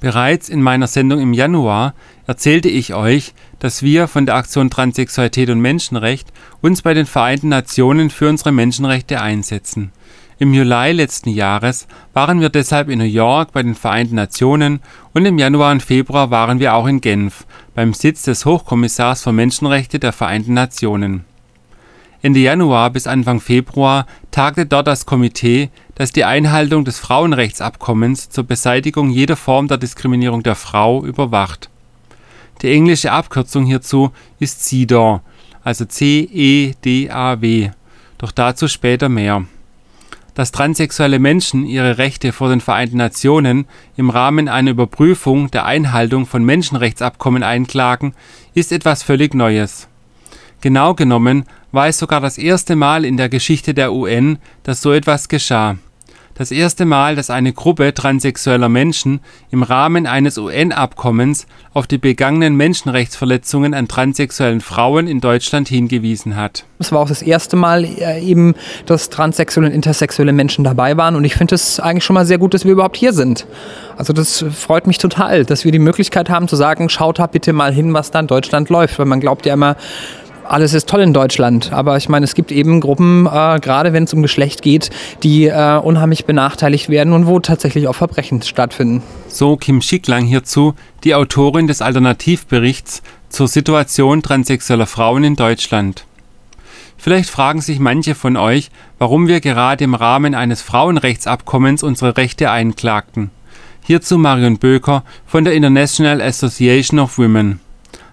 Bereits in meiner Sendung im Januar erzählte ich euch, dass wir von der Aktion Transsexualität und Menschenrecht uns bei den Vereinten Nationen für unsere Menschenrechte einsetzen. Im Juli letzten Jahres waren wir deshalb in New York bei den Vereinten Nationen und im Januar und Februar waren wir auch in Genf beim Sitz des Hochkommissars für Menschenrechte der Vereinten Nationen. Ende Januar bis Anfang Februar tagte dort das Komitee, das die Einhaltung des Frauenrechtsabkommens zur Beseitigung jeder Form der Diskriminierung der Frau überwacht. Die englische Abkürzung hierzu ist CEDAW, also C-E-D-A-W, doch dazu später mehr dass transsexuelle Menschen ihre Rechte vor den Vereinten Nationen im Rahmen einer Überprüfung der Einhaltung von Menschenrechtsabkommen einklagen, ist etwas völlig Neues. Genau genommen war es sogar das erste Mal in der Geschichte der UN, dass so etwas geschah das erste Mal, dass eine Gruppe transsexueller Menschen im Rahmen eines UN-Abkommens auf die begangenen Menschenrechtsverletzungen an transsexuellen Frauen in Deutschland hingewiesen hat. Es war auch das erste Mal äh, eben, dass transsexuelle und intersexuelle Menschen dabei waren und ich finde es eigentlich schon mal sehr gut, dass wir überhaupt hier sind. Also das freut mich total, dass wir die Möglichkeit haben zu sagen, schaut da bitte mal hin, was da in Deutschland läuft, weil man glaubt ja immer, alles ist toll in Deutschland, aber ich meine, es gibt eben Gruppen, äh, gerade wenn es um Geschlecht geht, die äh, unheimlich benachteiligt werden und wo tatsächlich auch Verbrechen stattfinden. So Kim Schicklang hierzu, die Autorin des Alternativberichts zur Situation transsexueller Frauen in Deutschland. Vielleicht fragen sich manche von euch, warum wir gerade im Rahmen eines Frauenrechtsabkommens unsere Rechte einklagten. Hierzu Marion Böker von der International Association of Women.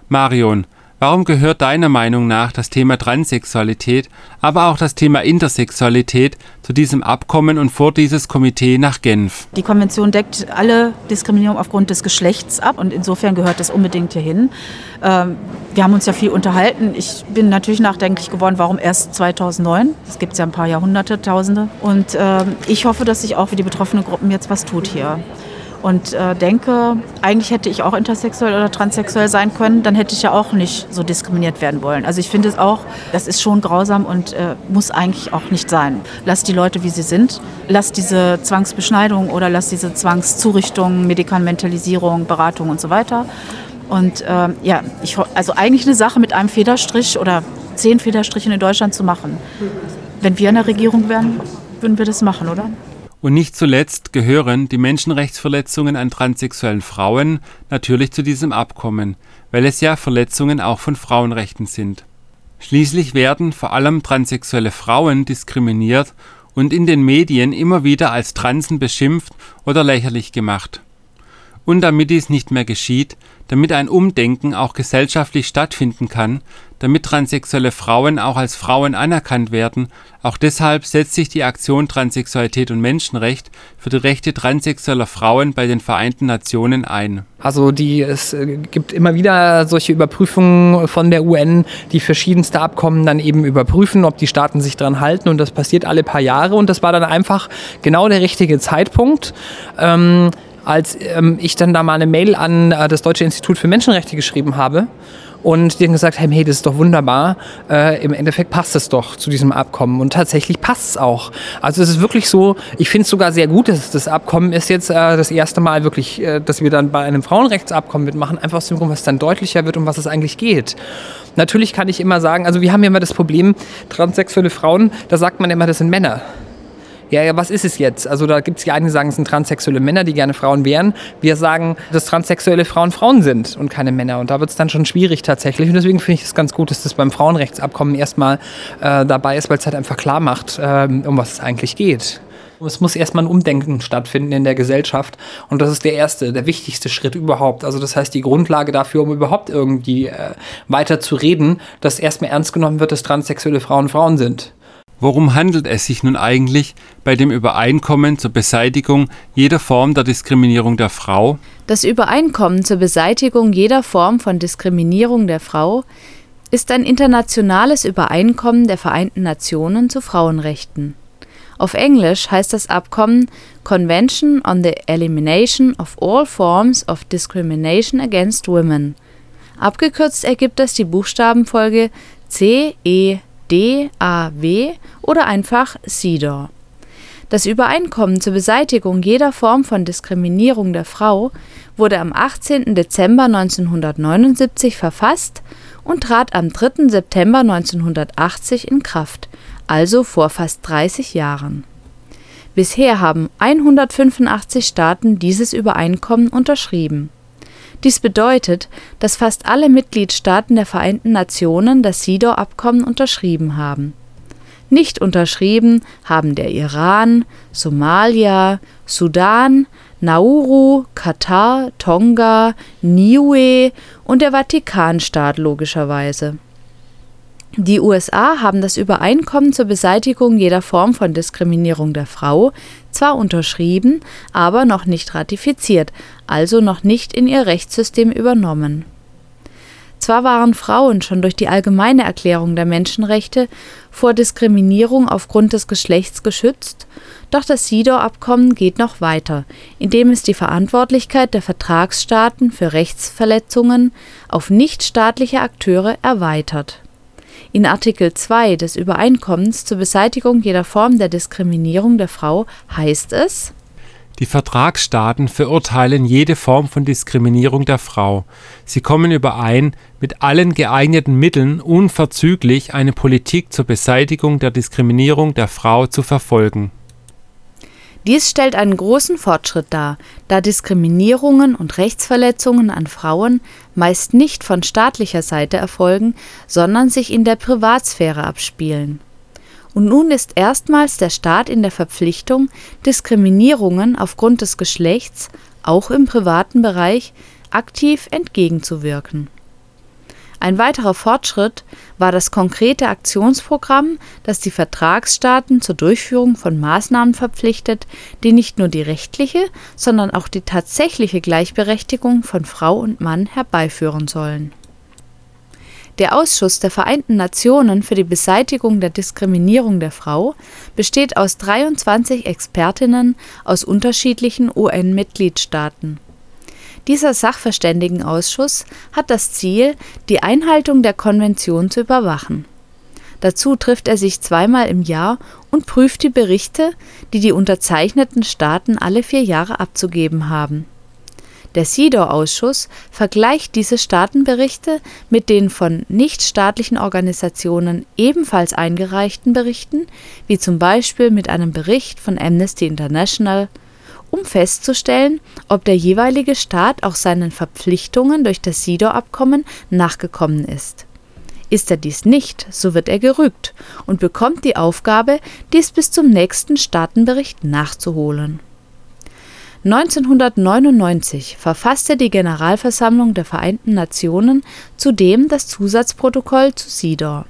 Marion, Warum gehört deiner Meinung nach das Thema Transsexualität, aber auch das Thema Intersexualität zu diesem Abkommen und vor dieses Komitee nach Genf? Die Konvention deckt alle Diskriminierung aufgrund des Geschlechts ab und insofern gehört das unbedingt hierhin. Ähm, wir haben uns ja viel unterhalten. Ich bin natürlich nachdenklich geworden, warum erst 2009? Das gibt es ja ein paar Jahrhunderte, Tausende. Und ähm, ich hoffe, dass sich auch für die betroffenen Gruppen jetzt was tut hier und äh, denke, eigentlich hätte ich auch intersexuell oder transsexuell sein können, dann hätte ich ja auch nicht so diskriminiert werden wollen. Also ich finde es auch, das ist schon grausam und äh, muss eigentlich auch nicht sein. Lass die Leute, wie sie sind. Lass diese Zwangsbeschneidung oder lass diese Zwangszurichtung, Medikamentalisierung, Beratung und so weiter. Und äh, ja, ich, also eigentlich eine Sache mit einem Federstrich oder zehn Federstrichen in Deutschland zu machen. Wenn wir in der Regierung wären, würden wir das machen, oder? Und nicht zuletzt gehören die Menschenrechtsverletzungen an transsexuellen Frauen natürlich zu diesem Abkommen, weil es ja Verletzungen auch von Frauenrechten sind. Schließlich werden vor allem transsexuelle Frauen diskriminiert und in den Medien immer wieder als Transen beschimpft oder lächerlich gemacht. Und damit dies nicht mehr geschieht, damit ein Umdenken auch gesellschaftlich stattfinden kann, damit transsexuelle Frauen auch als Frauen anerkannt werden. Auch deshalb setzt sich die Aktion Transsexualität und Menschenrecht für die Rechte transsexueller Frauen bei den Vereinten Nationen ein. Also die, es äh, gibt immer wieder solche Überprüfungen von der UN, die verschiedenste Abkommen dann eben überprüfen, ob die Staaten sich daran halten und das passiert alle paar Jahre und das war dann einfach genau der richtige Zeitpunkt. Ähm, als ähm, ich dann da mal eine Mail an äh, das Deutsche Institut für Menschenrechte geschrieben habe und die haben gesagt haben, hey, das ist doch wunderbar, äh, im Endeffekt passt es doch zu diesem Abkommen und tatsächlich passt es auch. Also es ist wirklich so, ich finde es sogar sehr gut, dass das Abkommen ist jetzt äh, das erste Mal wirklich, äh, dass wir dann bei einem Frauenrechtsabkommen mitmachen, einfach aus dem Grund, was dann deutlicher wird, um was es eigentlich geht. Natürlich kann ich immer sagen, also wir haben ja immer das Problem, transsexuelle Frauen, da sagt man immer, das sind Männer ja, ja, was ist es jetzt? Also da gibt es ja einige, die sagen, es sind transsexuelle Männer, die gerne Frauen wären. Wir sagen, dass transsexuelle Frauen Frauen sind und keine Männer. Und da wird es dann schon schwierig tatsächlich. Und deswegen finde ich es ganz gut, dass das beim Frauenrechtsabkommen erstmal äh, dabei ist, weil es halt einfach klar macht, äh, um was es eigentlich geht. Es muss erstmal ein Umdenken stattfinden in der Gesellschaft. Und das ist der erste, der wichtigste Schritt überhaupt. Also das heißt, die Grundlage dafür, um überhaupt irgendwie äh, weiter zu reden, dass erstmal ernst genommen wird, dass transsexuelle Frauen Frauen sind. Worum handelt es sich nun eigentlich bei dem Übereinkommen zur Beseitigung jeder Form der Diskriminierung der Frau? Das Übereinkommen zur Beseitigung jeder Form von Diskriminierung der Frau ist ein internationales Übereinkommen der Vereinten Nationen zu Frauenrechten. Auf Englisch heißt das Abkommen Convention on the Elimination of All Forms of Discrimination Against Women. Abgekürzt ergibt das die Buchstabenfolge C, E, D, A, W oder einfach CEDAW. Das Übereinkommen zur Beseitigung jeder Form von Diskriminierung der Frau wurde am 18. Dezember 1979 verfasst und trat am 3. September 1980 in Kraft, also vor fast 30 Jahren. Bisher haben 185 Staaten dieses Übereinkommen unterschrieben. Dies bedeutet, dass fast alle Mitgliedstaaten der Vereinten Nationen das CEDAW-Abkommen unterschrieben haben nicht unterschrieben haben der Iran, Somalia, Sudan, Nauru, Katar, Tonga, Niue und der Vatikanstaat logischerweise. Die USA haben das Übereinkommen zur Beseitigung jeder Form von Diskriminierung der Frau zwar unterschrieben, aber noch nicht ratifiziert, also noch nicht in ihr Rechtssystem übernommen zwar waren Frauen schon durch die Allgemeine Erklärung der Menschenrechte vor Diskriminierung aufgrund des Geschlechts geschützt, doch das CEDAW-Abkommen geht noch weiter, indem es die Verantwortlichkeit der Vertragsstaaten für Rechtsverletzungen auf nichtstaatliche Akteure erweitert. In Artikel 2 des Übereinkommens zur Beseitigung jeder Form der Diskriminierung der Frau heißt es die Vertragsstaaten verurteilen jede Form von Diskriminierung der Frau. Sie kommen überein, mit allen geeigneten Mitteln unverzüglich eine Politik zur Beseitigung der Diskriminierung der Frau zu verfolgen. Dies stellt einen großen Fortschritt dar, da Diskriminierungen und Rechtsverletzungen an Frauen meist nicht von staatlicher Seite erfolgen, sondern sich in der Privatsphäre abspielen und nun ist erstmals der Staat in der Verpflichtung, Diskriminierungen aufgrund des Geschlechts, auch im privaten Bereich, aktiv entgegenzuwirken. Ein weiterer Fortschritt war das konkrete Aktionsprogramm, das die Vertragsstaaten zur Durchführung von Maßnahmen verpflichtet, die nicht nur die rechtliche, sondern auch die tatsächliche Gleichberechtigung von Frau und Mann herbeiführen sollen der Ausschuss der Vereinten Nationen für die Beseitigung der Diskriminierung der Frau besteht aus 23 Expertinnen aus unterschiedlichen UN-Mitgliedstaaten. Dieser Sachverständigenausschuss hat das Ziel, die Einhaltung der Konvention zu überwachen. Dazu trifft er sich zweimal im Jahr und prüft die Berichte, die die unterzeichneten Staaten alle vier Jahre abzugeben haben der CEDAW-Ausschuss vergleicht diese Staatenberichte mit den von nichtstaatlichen Organisationen ebenfalls eingereichten Berichten, wie zum Beispiel mit einem Bericht von Amnesty International, um festzustellen, ob der jeweilige Staat auch seinen Verpflichtungen durch das CEDAW-Abkommen nachgekommen ist. Ist er dies nicht, so wird er gerügt und bekommt die Aufgabe, dies bis zum nächsten Staatenbericht nachzuholen 1999 verfasste die Generalversammlung der Vereinten Nationen zudem das Zusatzprotokoll zu CEDAW.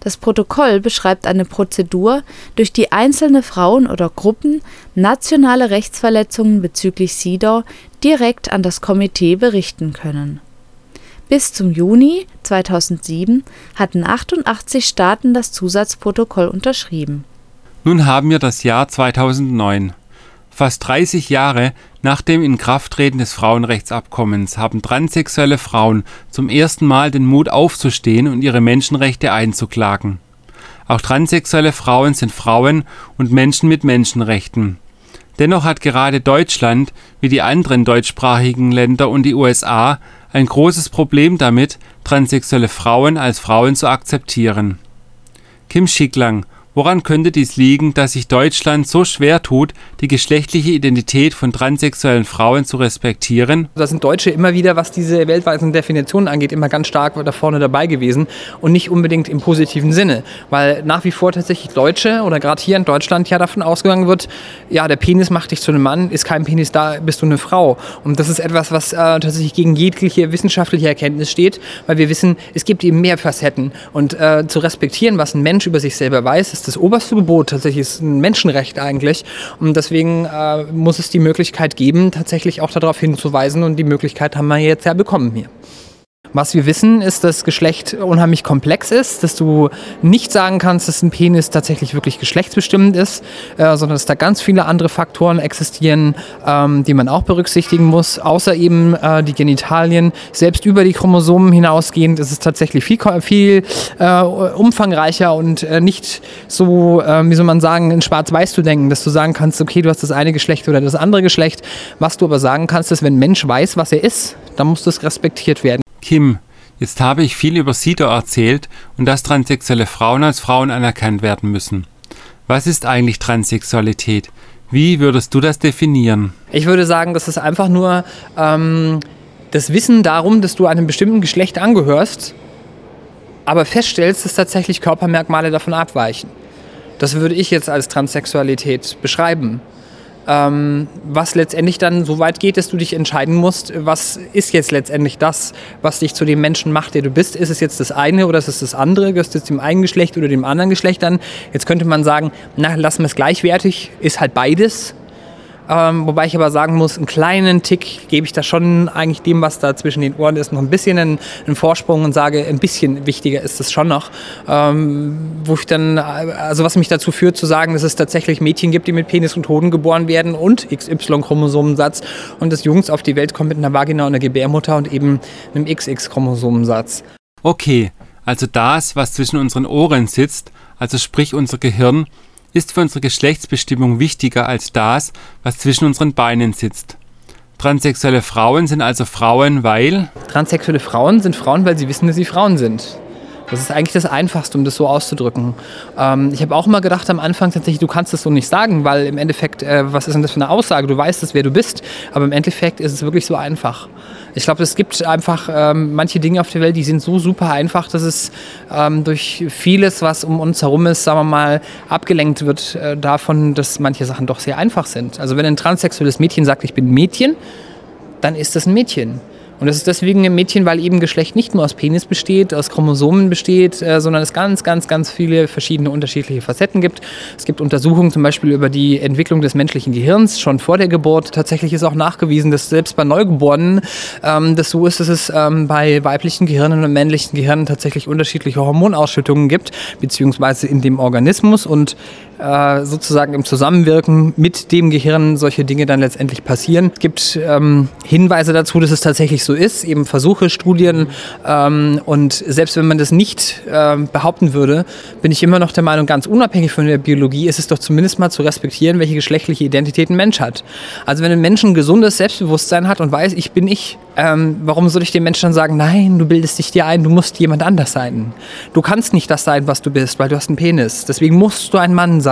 Das Protokoll beschreibt eine Prozedur, durch die einzelne Frauen oder Gruppen nationale Rechtsverletzungen bezüglich CEDAW direkt an das Komitee berichten können. Bis zum Juni 2007 hatten 88 Staaten das Zusatzprotokoll unterschrieben. Nun haben wir das Jahr 2009. Fast 30 Jahre nach dem Inkrafttreten des Frauenrechtsabkommens haben transsexuelle Frauen zum ersten Mal den Mut aufzustehen und ihre Menschenrechte einzuklagen. Auch transsexuelle Frauen sind Frauen und Menschen mit Menschenrechten. Dennoch hat gerade Deutschland, wie die anderen deutschsprachigen Länder und die USA, ein großes Problem damit, transsexuelle Frauen als Frauen zu akzeptieren. Kim Schicklang Woran könnte dies liegen, dass sich Deutschland so schwer tut, die geschlechtliche Identität von transsexuellen Frauen zu respektieren? Da sind Deutsche immer wieder, was diese weltweiten Definitionen angeht, immer ganz stark da vorne dabei gewesen und nicht unbedingt im positiven Sinne, weil nach wie vor tatsächlich Deutsche oder gerade hier in Deutschland ja davon ausgegangen wird, ja, der Penis macht dich zu einem Mann, ist kein Penis da, bist du eine Frau. Und das ist etwas, was äh, tatsächlich gegen jegliche wissenschaftliche Erkenntnis steht, weil wir wissen, es gibt eben mehr Facetten und äh, zu respektieren, was ein Mensch über sich selber weiß, ist das oberste Gebot. Tatsächlich ist ein Menschenrecht eigentlich. Und deswegen äh, muss es die Möglichkeit geben, tatsächlich auch darauf hinzuweisen. Und die Möglichkeit haben wir jetzt ja bekommen hier. Was wir wissen, ist, dass Geschlecht unheimlich komplex ist, dass du nicht sagen kannst, dass ein Penis tatsächlich wirklich geschlechtsbestimmend ist, äh, sondern dass da ganz viele andere Faktoren existieren, ähm, die man auch berücksichtigen muss, außer eben äh, die Genitalien. Selbst über die Chromosomen hinausgehend ist es tatsächlich viel, viel äh, umfangreicher und äh, nicht so, äh, wie soll man sagen, in Schwarz-Weiß zu denken, dass du sagen kannst, okay, du hast das eine Geschlecht oder das andere Geschlecht. Was du aber sagen kannst, ist, wenn ein Mensch weiß, was er ist, dann muss das respektiert werden. Kim, jetzt habe ich viel über SIDO erzählt und dass transsexuelle Frauen als Frauen anerkannt werden müssen. Was ist eigentlich Transsexualität? Wie würdest du das definieren? Ich würde sagen, das ist einfach nur ähm, das Wissen darum, dass du einem bestimmten Geschlecht angehörst, aber feststellst, dass tatsächlich Körpermerkmale davon abweichen. Das würde ich jetzt als Transsexualität beschreiben ähm, was letztendlich dann so weit geht, dass du dich entscheiden musst, was ist jetzt letztendlich das, was dich zu dem Menschen macht, der du bist. Ist es jetzt das eine oder ist es das andere? Gehörst du jetzt dem einen Geschlecht oder dem anderen Geschlecht an? Jetzt könnte man sagen, na, lassen wir es gleichwertig, ist halt beides. Ähm, wobei ich aber sagen muss, einen kleinen Tick gebe ich da schon eigentlich dem, was da zwischen den Ohren ist, noch ein bisschen einen, einen Vorsprung und sage, ein bisschen wichtiger ist es schon noch. Ähm, wo ich dann, also was mich dazu führt zu sagen, dass es tatsächlich Mädchen gibt, die mit Penis und Hoden geboren werden und XY-Chromosomensatz und dass Jungs auf die Welt kommen mit einer Vagina und einer Gebärmutter und eben einem XX-Chromosomensatz. Okay, also das, was zwischen unseren Ohren sitzt, also sprich unser Gehirn, ist für unsere Geschlechtsbestimmung wichtiger als das, was zwischen unseren Beinen sitzt. Transsexuelle Frauen sind also Frauen, weil. Transsexuelle Frauen sind Frauen, weil sie wissen, dass sie Frauen sind. Das ist eigentlich das Einfachste, um das so auszudrücken. Ähm, ich habe auch immer gedacht am Anfang tatsächlich, du kannst das so nicht sagen, weil im Endeffekt, äh, was ist denn das für eine Aussage? Du weißt es, wer du bist, aber im Endeffekt ist es wirklich so einfach. Ich glaube, es gibt einfach ähm, manche Dinge auf der Welt, die sind so super einfach, dass es ähm, durch vieles, was um uns herum ist, sagen wir mal, abgelenkt wird äh, davon, dass manche Sachen doch sehr einfach sind. Also wenn ein transsexuelles Mädchen sagt, ich bin Mädchen, dann ist das ein Mädchen. Und das ist deswegen ein Mädchen, weil eben Geschlecht nicht nur aus Penis besteht, aus Chromosomen besteht, äh, sondern es ganz, ganz, ganz viele verschiedene unterschiedliche Facetten gibt. Es gibt Untersuchungen zum Beispiel über die Entwicklung des menschlichen Gehirns schon vor der Geburt. Tatsächlich ist auch nachgewiesen, dass selbst bei Neugeborenen ähm, das so ist, dass es ähm, bei weiblichen Gehirnen und männlichen Gehirnen tatsächlich unterschiedliche Hormonausschüttungen gibt, beziehungsweise in dem Organismus und äh, sozusagen im Zusammenwirken mit dem Gehirn solche Dinge dann letztendlich passieren. Es gibt ähm, Hinweise dazu, dass es tatsächlich so ist, eben Versuche, Studien ähm, und selbst wenn man das nicht äh, behaupten würde, bin ich immer noch der Meinung, ganz unabhängig von der Biologie ist es doch zumindest mal zu respektieren, welche geschlechtliche Identität ein Mensch hat. Also wenn ein Mensch ein gesundes Selbstbewusstsein hat und weiß, ich bin ich, ähm, warum soll ich dem Menschen dann sagen, nein, du bildest dich dir ein, du musst jemand anders sein. Du kannst nicht das sein, was du bist, weil du hast einen Penis. Deswegen musst du ein Mann sein.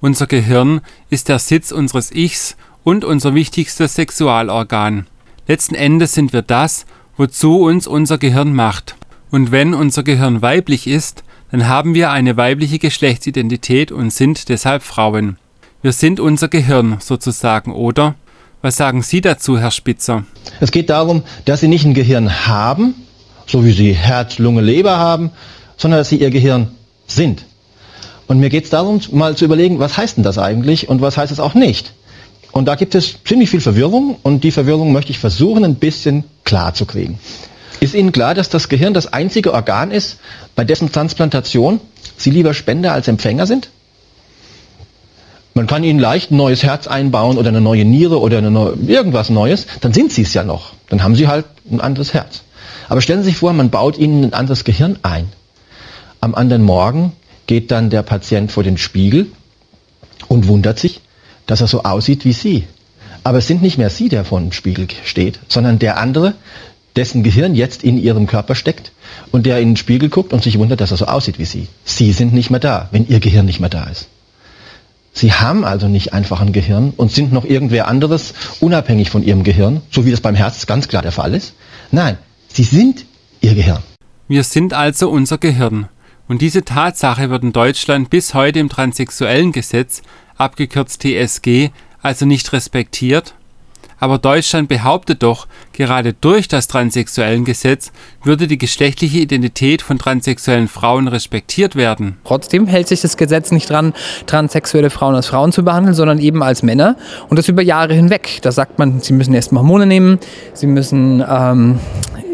Unser Gehirn ist der Sitz unseres Ichs und unser wichtigstes Sexualorgan. Letzten Endes sind wir das, wozu uns unser Gehirn macht. Und wenn unser Gehirn weiblich ist, dann haben wir eine weibliche Geschlechtsidentität und sind deshalb Frauen. Wir sind unser Gehirn sozusagen, oder? Was sagen Sie dazu, Herr Spitzer? Es geht darum, dass Sie nicht ein Gehirn haben, so wie Sie Herz, Lunge, Leber haben, sondern dass Sie Ihr Gehirn sind. Und mir geht es darum, mal zu überlegen, was heißt denn das eigentlich und was heißt es auch nicht. Und da gibt es ziemlich viel Verwirrung und die Verwirrung möchte ich versuchen, ein bisschen klar zu kriegen. Ist Ihnen klar, dass das Gehirn das einzige Organ ist, bei dessen Transplantation Sie lieber Spender als Empfänger sind? Man kann Ihnen leicht ein neues Herz einbauen oder eine neue Niere oder neue, irgendwas Neues, dann sind Sie es ja noch. Dann haben Sie halt ein anderes Herz. Aber stellen Sie sich vor, man baut Ihnen ein anderes Gehirn ein. Am anderen Morgen geht dann der Patient vor den Spiegel und wundert sich, dass er so aussieht wie Sie. Aber es sind nicht mehr Sie, der vor dem Spiegel steht, sondern der andere, dessen Gehirn jetzt in Ihrem Körper steckt und der in den Spiegel guckt und sich wundert, dass er so aussieht wie Sie. Sie sind nicht mehr da, wenn Ihr Gehirn nicht mehr da ist. Sie haben also nicht einfach ein Gehirn und sind noch irgendwer anderes unabhängig von Ihrem Gehirn, so wie das beim Herz ganz klar der Fall ist. Nein, Sie sind Ihr Gehirn. Wir sind also unser Gehirn. Und diese Tatsache wird in Deutschland bis heute im transsexuellen Gesetz, abgekürzt TSG, also nicht respektiert. Aber Deutschland behauptet doch, gerade durch das transsexuellen Gesetz würde die geschlechtliche Identität von transsexuellen Frauen respektiert werden. Trotzdem hält sich das Gesetz nicht dran, transsexuelle Frauen als Frauen zu behandeln, sondern eben als Männer. Und das über Jahre hinweg. Da sagt man, sie müssen erst Hormone nehmen, sie müssen ähm,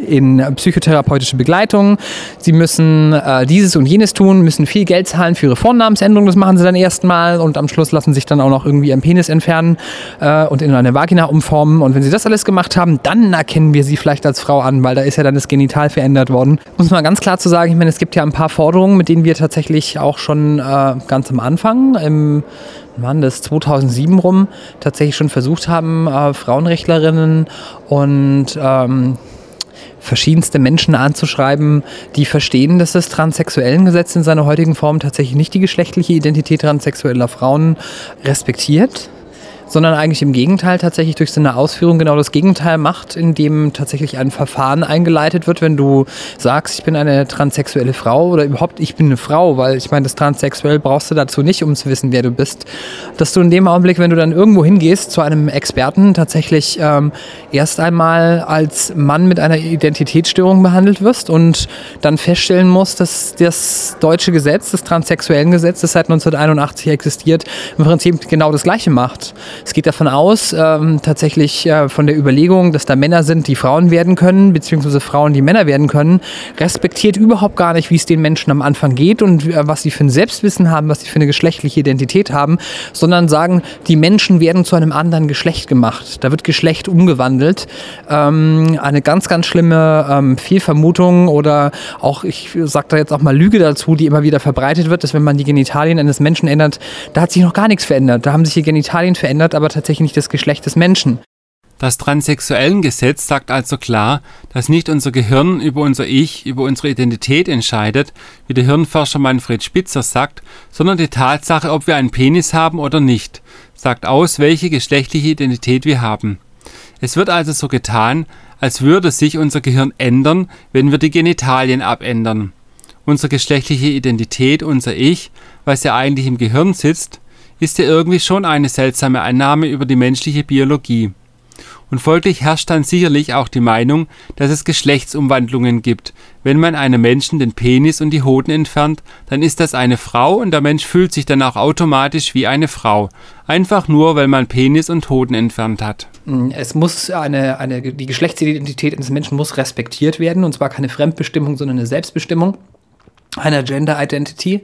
in psychotherapeutische Begleitung. Sie müssen äh, dieses und jenes tun, müssen viel Geld zahlen für ihre Vornamensänderung. Das machen sie dann erstmal und am Schluss lassen sich dann auch noch irgendwie einen Penis entfernen äh, und in eine Vagina umformen. Und wenn sie das alles gemacht haben, dann erkennen wir sie vielleicht als Frau an, weil da ist ja dann das Genital verändert worden. Muss man ganz klar zu sagen, ich meine, es gibt ja ein paar Forderungen, mit denen wir tatsächlich auch schon äh, ganz am Anfang im wann das 2007 rum tatsächlich schon versucht haben, äh, Frauenrechtlerinnen und ähm, verschiedenste Menschen anzuschreiben, die verstehen, dass das Transsexuellengesetz in seiner heutigen Form tatsächlich nicht die geschlechtliche Identität transsexueller Frauen respektiert sondern eigentlich im Gegenteil tatsächlich durch so eine Ausführung genau das Gegenteil macht, indem tatsächlich ein Verfahren eingeleitet wird, wenn du sagst, ich bin eine transsexuelle Frau oder überhaupt ich bin eine Frau, weil ich meine, das transsexuell brauchst du dazu nicht, um zu wissen, wer du bist, dass du in dem Augenblick, wenn du dann irgendwo hingehst zu einem Experten, tatsächlich ähm, erst einmal als Mann mit einer Identitätsstörung behandelt wirst und dann feststellen musst, dass das deutsche Gesetz, das transsexuellen Gesetz, das seit 1981 existiert, im Prinzip genau das Gleiche macht. Es geht davon aus, ähm, tatsächlich äh, von der Überlegung, dass da Männer sind, die Frauen werden können, beziehungsweise Frauen, die Männer werden können, respektiert überhaupt gar nicht, wie es den Menschen am Anfang geht und äh, was sie für ein Selbstwissen haben, was sie für eine geschlechtliche Identität haben, sondern sagen, die Menschen werden zu einem anderen Geschlecht gemacht. Da wird Geschlecht umgewandelt. Ähm, eine ganz, ganz schlimme ähm, Fehlvermutung oder auch, ich sage da jetzt auch mal Lüge dazu, die immer wieder verbreitet wird, dass wenn man die Genitalien eines Menschen ändert, da hat sich noch gar nichts verändert. Da haben sich die Genitalien verändert, verändert aber tatsächlich nicht das Geschlecht des Menschen. Das Transsexuellengesetz sagt also klar, dass nicht unser Gehirn über unser Ich, über unsere Identität entscheidet, wie der Hirnforscher Manfred Spitzer sagt, sondern die Tatsache, ob wir einen Penis haben oder nicht, sagt aus, welche geschlechtliche Identität wir haben. Es wird also so getan, als würde sich unser Gehirn ändern, wenn wir die Genitalien abändern. Unsere geschlechtliche Identität, unser Ich, was ja eigentlich im Gehirn sitzt, ist ja irgendwie schon eine seltsame Annahme über die menschliche Biologie. Und folglich herrscht dann sicherlich auch die Meinung, dass es Geschlechtsumwandlungen gibt. Wenn man einem Menschen den Penis und die Hoden entfernt, dann ist das eine Frau und der Mensch fühlt sich dann auch automatisch wie eine Frau. Einfach nur, weil man Penis und Hoden entfernt hat. Es muss eine, eine, die Geschlechtsidentität eines Menschen muss respektiert werden und zwar keine Fremdbestimmung, sondern eine Selbstbestimmung einer Gender Identity.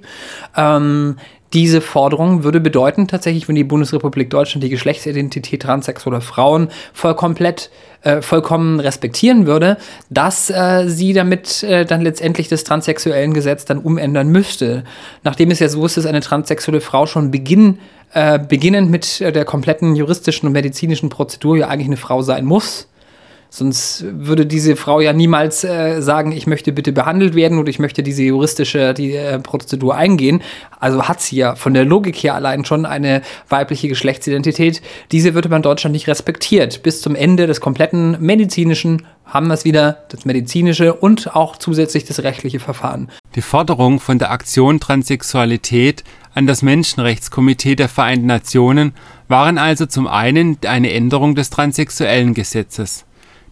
Ähm, diese Forderung würde bedeuten, tatsächlich, wenn die Bundesrepublik Deutschland die Geschlechtsidentität transsexueller Frauen voll komplett, äh, vollkommen respektieren würde, dass äh, sie damit äh, dann letztendlich das transsexuellen Gesetz dann umändern müsste. Nachdem es ja so ist, dass eine transsexuelle Frau schon Beginn, äh, beginnend mit der kompletten juristischen und medizinischen Prozedur ja eigentlich eine Frau sein muss Sonst würde diese Frau ja niemals äh, sagen, ich möchte bitte behandelt werden oder ich möchte diese juristische die, äh, Prozedur eingehen. Also hat sie ja von der Logik her allein schon eine weibliche Geschlechtsidentität. Diese wird aber in Deutschland nicht respektiert. Bis zum Ende des kompletten medizinischen haben wir es wieder, das medizinische und auch zusätzlich das rechtliche Verfahren. Die Forderung von der Aktion Transsexualität an das Menschenrechtskomitee der Vereinten Nationen waren also zum einen eine Änderung des transsexuellen Gesetzes.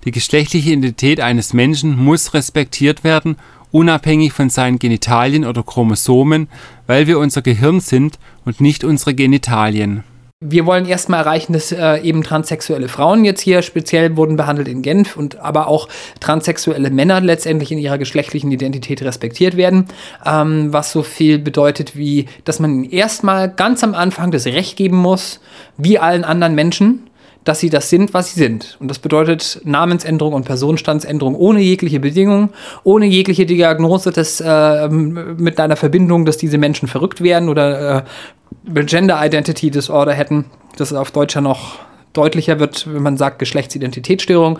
Die geschlechtliche Identität eines Menschen muss respektiert werden, unabhängig von seinen Genitalien oder Chromosomen, weil wir unser Gehirn sind und nicht unsere Genitalien. Wir wollen erstmal erreichen, dass äh, eben transsexuelle Frauen jetzt hier speziell wurden behandelt in Genf und aber auch transsexuelle Männer letztendlich in ihrer geschlechtlichen Identität respektiert werden. Ähm, was so viel bedeutet wie, dass man ihnen erstmal ganz am Anfang das Recht geben muss, wie allen anderen Menschen, dass sie das sind, was sie sind. Und das bedeutet Namensänderung und Personenstandsänderung ohne jegliche Bedingung, ohne jegliche Diagnose des, äh, mit einer Verbindung, dass diese Menschen verrückt wären oder äh, Gender Identity Disorder hätten. Das auf Deutsch ja noch deutlicher wird, wenn man sagt Geschlechtsidentitätsstörung.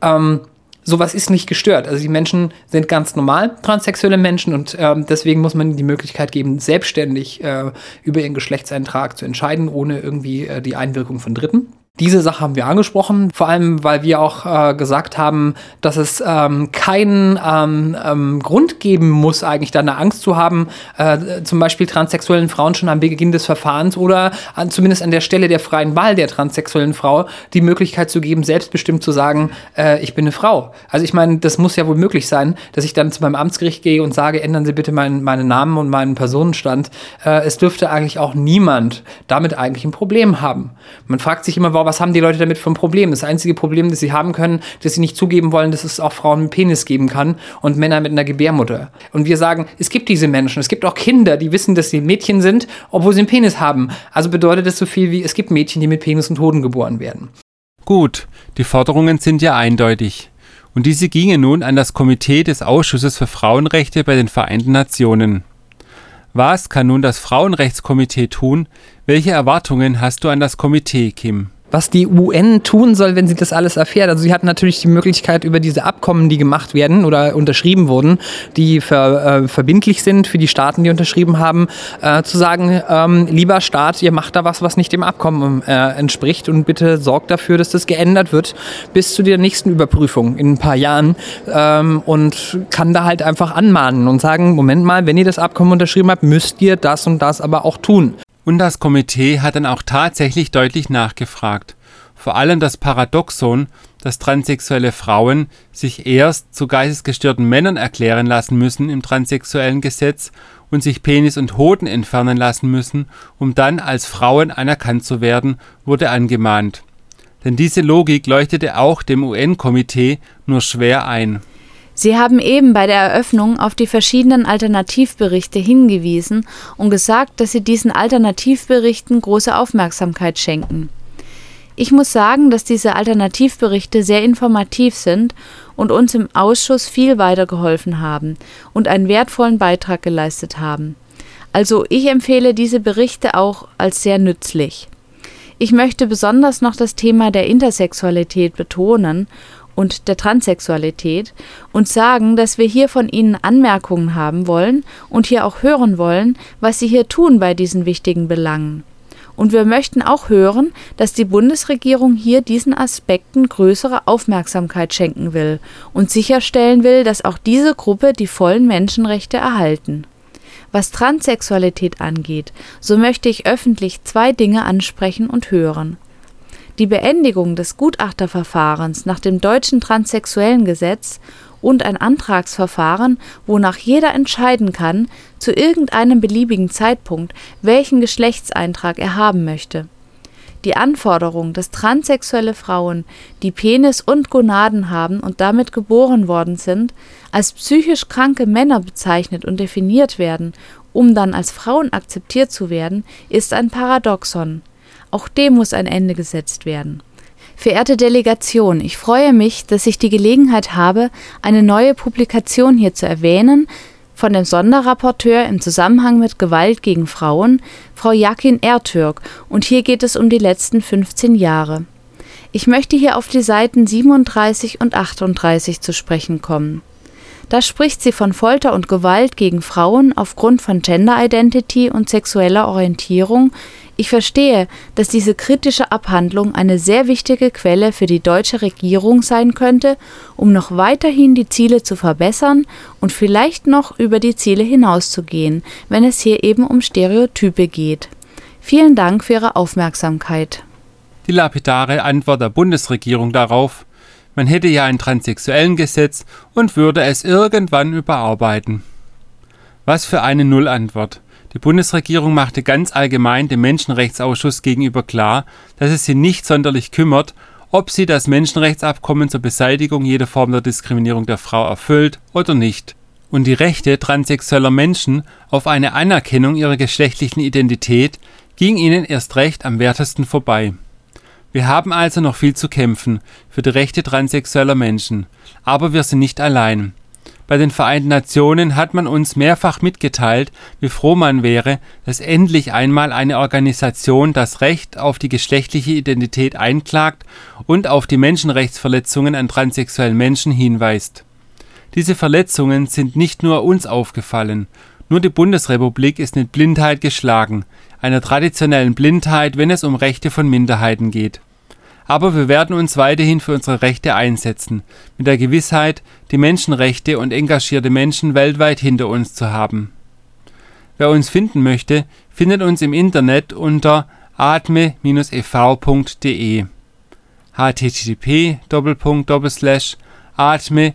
Ähm, sowas ist nicht gestört. Also die Menschen sind ganz normal, transsexuelle Menschen, und ähm, deswegen muss man ihnen die Möglichkeit geben, selbstständig äh, über ihren Geschlechtseintrag zu entscheiden, ohne irgendwie äh, die Einwirkung von Dritten. Diese Sache haben wir angesprochen, vor allem weil wir auch äh, gesagt haben, dass es ähm, keinen ähm, ähm, Grund geben muss, eigentlich da eine Angst zu haben, äh, zum Beispiel transsexuellen Frauen schon am Beginn des Verfahrens oder an, zumindest an der Stelle der freien Wahl der transsexuellen Frau die Möglichkeit zu geben, selbstbestimmt zu sagen, äh, ich bin eine Frau. Also ich meine, das muss ja wohl möglich sein, dass ich dann zu meinem Amtsgericht gehe und sage, ändern Sie bitte meinen, meinen Namen und meinen Personenstand. Äh, es dürfte eigentlich auch niemand damit eigentlich ein Problem haben. Man fragt sich immer, warum was haben die Leute damit für ein Problem? Das einzige Problem, das sie haben können, dass sie nicht zugeben wollen, dass es auch Frauen einen Penis geben kann und Männer mit einer Gebärmutter. Und wir sagen, es gibt diese Menschen. Es gibt auch Kinder, die wissen, dass sie Mädchen sind, obwohl sie einen Penis haben. Also bedeutet das so viel wie, es gibt Mädchen, die mit Penis und Hoden geboren werden. Gut, die Forderungen sind ja eindeutig. Und diese gingen nun an das Komitee des Ausschusses für Frauenrechte bei den Vereinten Nationen. Was kann nun das Frauenrechtskomitee tun? Welche Erwartungen hast du an das Komitee, Kim? Was die UN tun soll, wenn sie das alles erfährt. Also sie hat natürlich die Möglichkeit über diese Abkommen, die gemacht werden oder unterschrieben wurden, die ver, äh, verbindlich sind für die Staaten, die unterschrieben haben, äh, zu sagen, ähm, lieber Staat, ihr macht da was, was nicht dem Abkommen äh, entspricht und bitte sorgt dafür, dass das geändert wird bis zu der nächsten Überprüfung in ein paar Jahren ähm, und kann da halt einfach anmahnen und sagen, Moment mal, wenn ihr das Abkommen unterschrieben habt, müsst ihr das und das aber auch tun. Und das Komitee hat dann auch tatsächlich deutlich nachgefragt. Vor allem das Paradoxon, dass transsexuelle Frauen sich erst zu geistesgestörten Männern erklären lassen müssen im transsexuellen Gesetz und sich Penis und Hoden entfernen lassen müssen, um dann als Frauen anerkannt zu werden, wurde angemahnt. Denn diese Logik leuchtete auch dem UN-Komitee nur schwer ein. Sie haben eben bei der Eröffnung auf die verschiedenen Alternativberichte hingewiesen und gesagt, dass Sie diesen Alternativberichten große Aufmerksamkeit schenken. Ich muss sagen, dass diese Alternativberichte sehr informativ sind und uns im Ausschuss viel weitergeholfen haben und einen wertvollen Beitrag geleistet haben. Also ich empfehle diese Berichte auch als sehr nützlich. Ich möchte besonders noch das Thema der Intersexualität betonen und der Transsexualität und sagen, dass wir hier von Ihnen Anmerkungen haben wollen und hier auch hören wollen, was Sie hier tun bei diesen wichtigen Belangen. Und wir möchten auch hören, dass die Bundesregierung hier diesen Aspekten größere Aufmerksamkeit schenken will und sicherstellen will, dass auch diese Gruppe die vollen Menschenrechte erhalten. Was Transsexualität angeht, so möchte ich öffentlich zwei Dinge ansprechen und hören. Die Beendigung des Gutachterverfahrens nach dem deutschen transsexuellen Gesetz und ein Antragsverfahren, wonach jeder entscheiden kann, zu irgendeinem beliebigen Zeitpunkt, welchen Geschlechtseintrag er haben möchte. Die Anforderung, dass transsexuelle Frauen, die Penis und Gonaden haben und damit geboren worden sind, als psychisch kranke Männer bezeichnet und definiert werden, um dann als Frauen akzeptiert zu werden, ist ein Paradoxon. Auch dem muss ein Ende gesetzt werden. Verehrte Delegation, ich freue mich, dass ich die Gelegenheit habe, eine neue Publikation hier zu erwähnen von dem Sonderrapporteur im Zusammenhang mit Gewalt gegen Frauen, Frau Jakin Ertürk, und hier geht es um die letzten 15 Jahre. Ich möchte hier auf die Seiten 37 und 38 zu sprechen kommen. Da spricht sie von Folter und Gewalt gegen Frauen aufgrund von Gender Identity und sexueller Orientierung ich verstehe, dass diese kritische Abhandlung eine sehr wichtige Quelle für die deutsche Regierung sein könnte, um noch weiterhin die Ziele zu verbessern und vielleicht noch über die Ziele hinauszugehen, wenn es hier eben um Stereotype geht. Vielen Dank für Ihre Aufmerksamkeit. Die lapidare Antwort der Bundesregierung darauf, man hätte ja ein transsexuellen Gesetz und würde es irgendwann überarbeiten. Was für eine Nullantwort. Die Bundesregierung machte ganz allgemein dem Menschenrechtsausschuss gegenüber klar, dass es sie nicht sonderlich kümmert, ob sie das Menschenrechtsabkommen zur Beseitigung jeder Form der Diskriminierung der Frau erfüllt oder nicht und die Rechte transsexueller Menschen auf eine Anerkennung ihrer geschlechtlichen Identität ging ihnen erst recht am wertesten vorbei. Wir haben also noch viel zu kämpfen für die Rechte transsexueller Menschen, aber wir sind nicht allein. Bei den Vereinten Nationen hat man uns mehrfach mitgeteilt, wie froh man wäre, dass endlich einmal eine Organisation das Recht auf die geschlechtliche Identität einklagt und auf die Menschenrechtsverletzungen an transsexuellen Menschen hinweist. Diese Verletzungen sind nicht nur uns aufgefallen, nur die Bundesrepublik ist mit Blindheit geschlagen, einer traditionellen Blindheit, wenn es um Rechte von Minderheiten geht aber wir werden uns weiterhin für unsere Rechte einsetzen, mit der Gewissheit, die Menschenrechte und engagierte Menschen weltweit hinter uns zu haben. Wer uns finden möchte, findet uns im Internet unter atme-ev.de http atme-ev.de